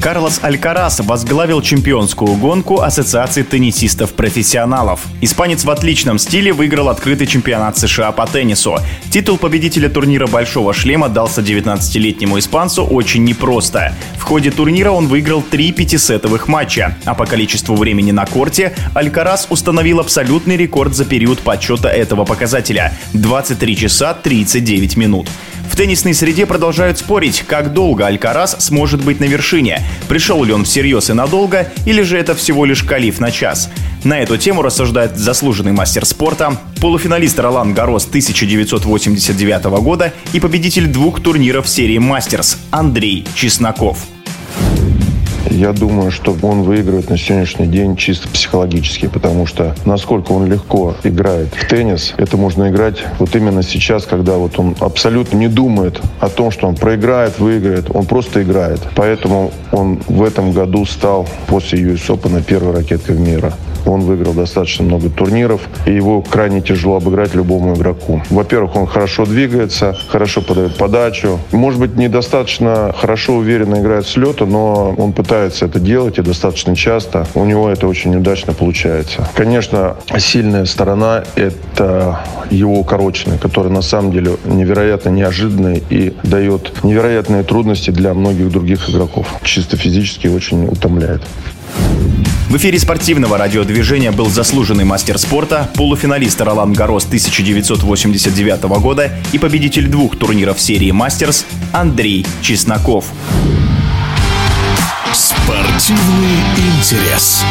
Карлос Алькарас возглавил чемпионскую гонку Ассоциации теннисистов-профессионалов. Испанец в отличном стиле выиграл открытый чемпионат США по теннису. Титул победителя турнира «Большого шлема» дался 19-летнему испанцу очень непросто. В ходе турнира он выиграл три пятисетовых матча, а по количеству времени на корте Алькарас установил абсолютный рекорд за период подсчета этого показателя – 23 часа 39 минут. В теннисной среде продолжают спорить, как долго Алькарас сможет быть на вершине. Пришел ли он всерьез и надолго, или же это всего лишь калиф на час. На эту тему рассуждает заслуженный мастер спорта, полуфиналист Ролан Гарос 1989 года и победитель двух турниров серии «Мастерс» Андрей Чесноков. Я думаю, что он выигрывает на сегодняшний день чисто психологически, потому что насколько он легко играет в теннис, это можно играть вот именно сейчас, когда вот он абсолютно не думает о том, что он проиграет, выиграет, он просто играет. Поэтому он в этом году стал после US Open первой ракеткой мира. Он выиграл достаточно много турниров, и его крайне тяжело обыграть любому игроку. Во-первых, он хорошо двигается, хорошо подает подачу. Может быть, недостаточно хорошо, уверенно играет с лета, но он пытается это делать и достаточно часто. У него это очень удачно получается. Конечно, сильная сторона – это его укороченный, который на самом деле невероятно неожиданный и дает невероятные трудности для многих других игроков. Чисто физически очень утомляет. В эфире спортивного радиодвижения был заслуженный мастер спорта, полуфиналист Ролан Гарос 1989 года и победитель двух турниров серии «Мастерс» Андрей Чесноков. Спортивный интерес.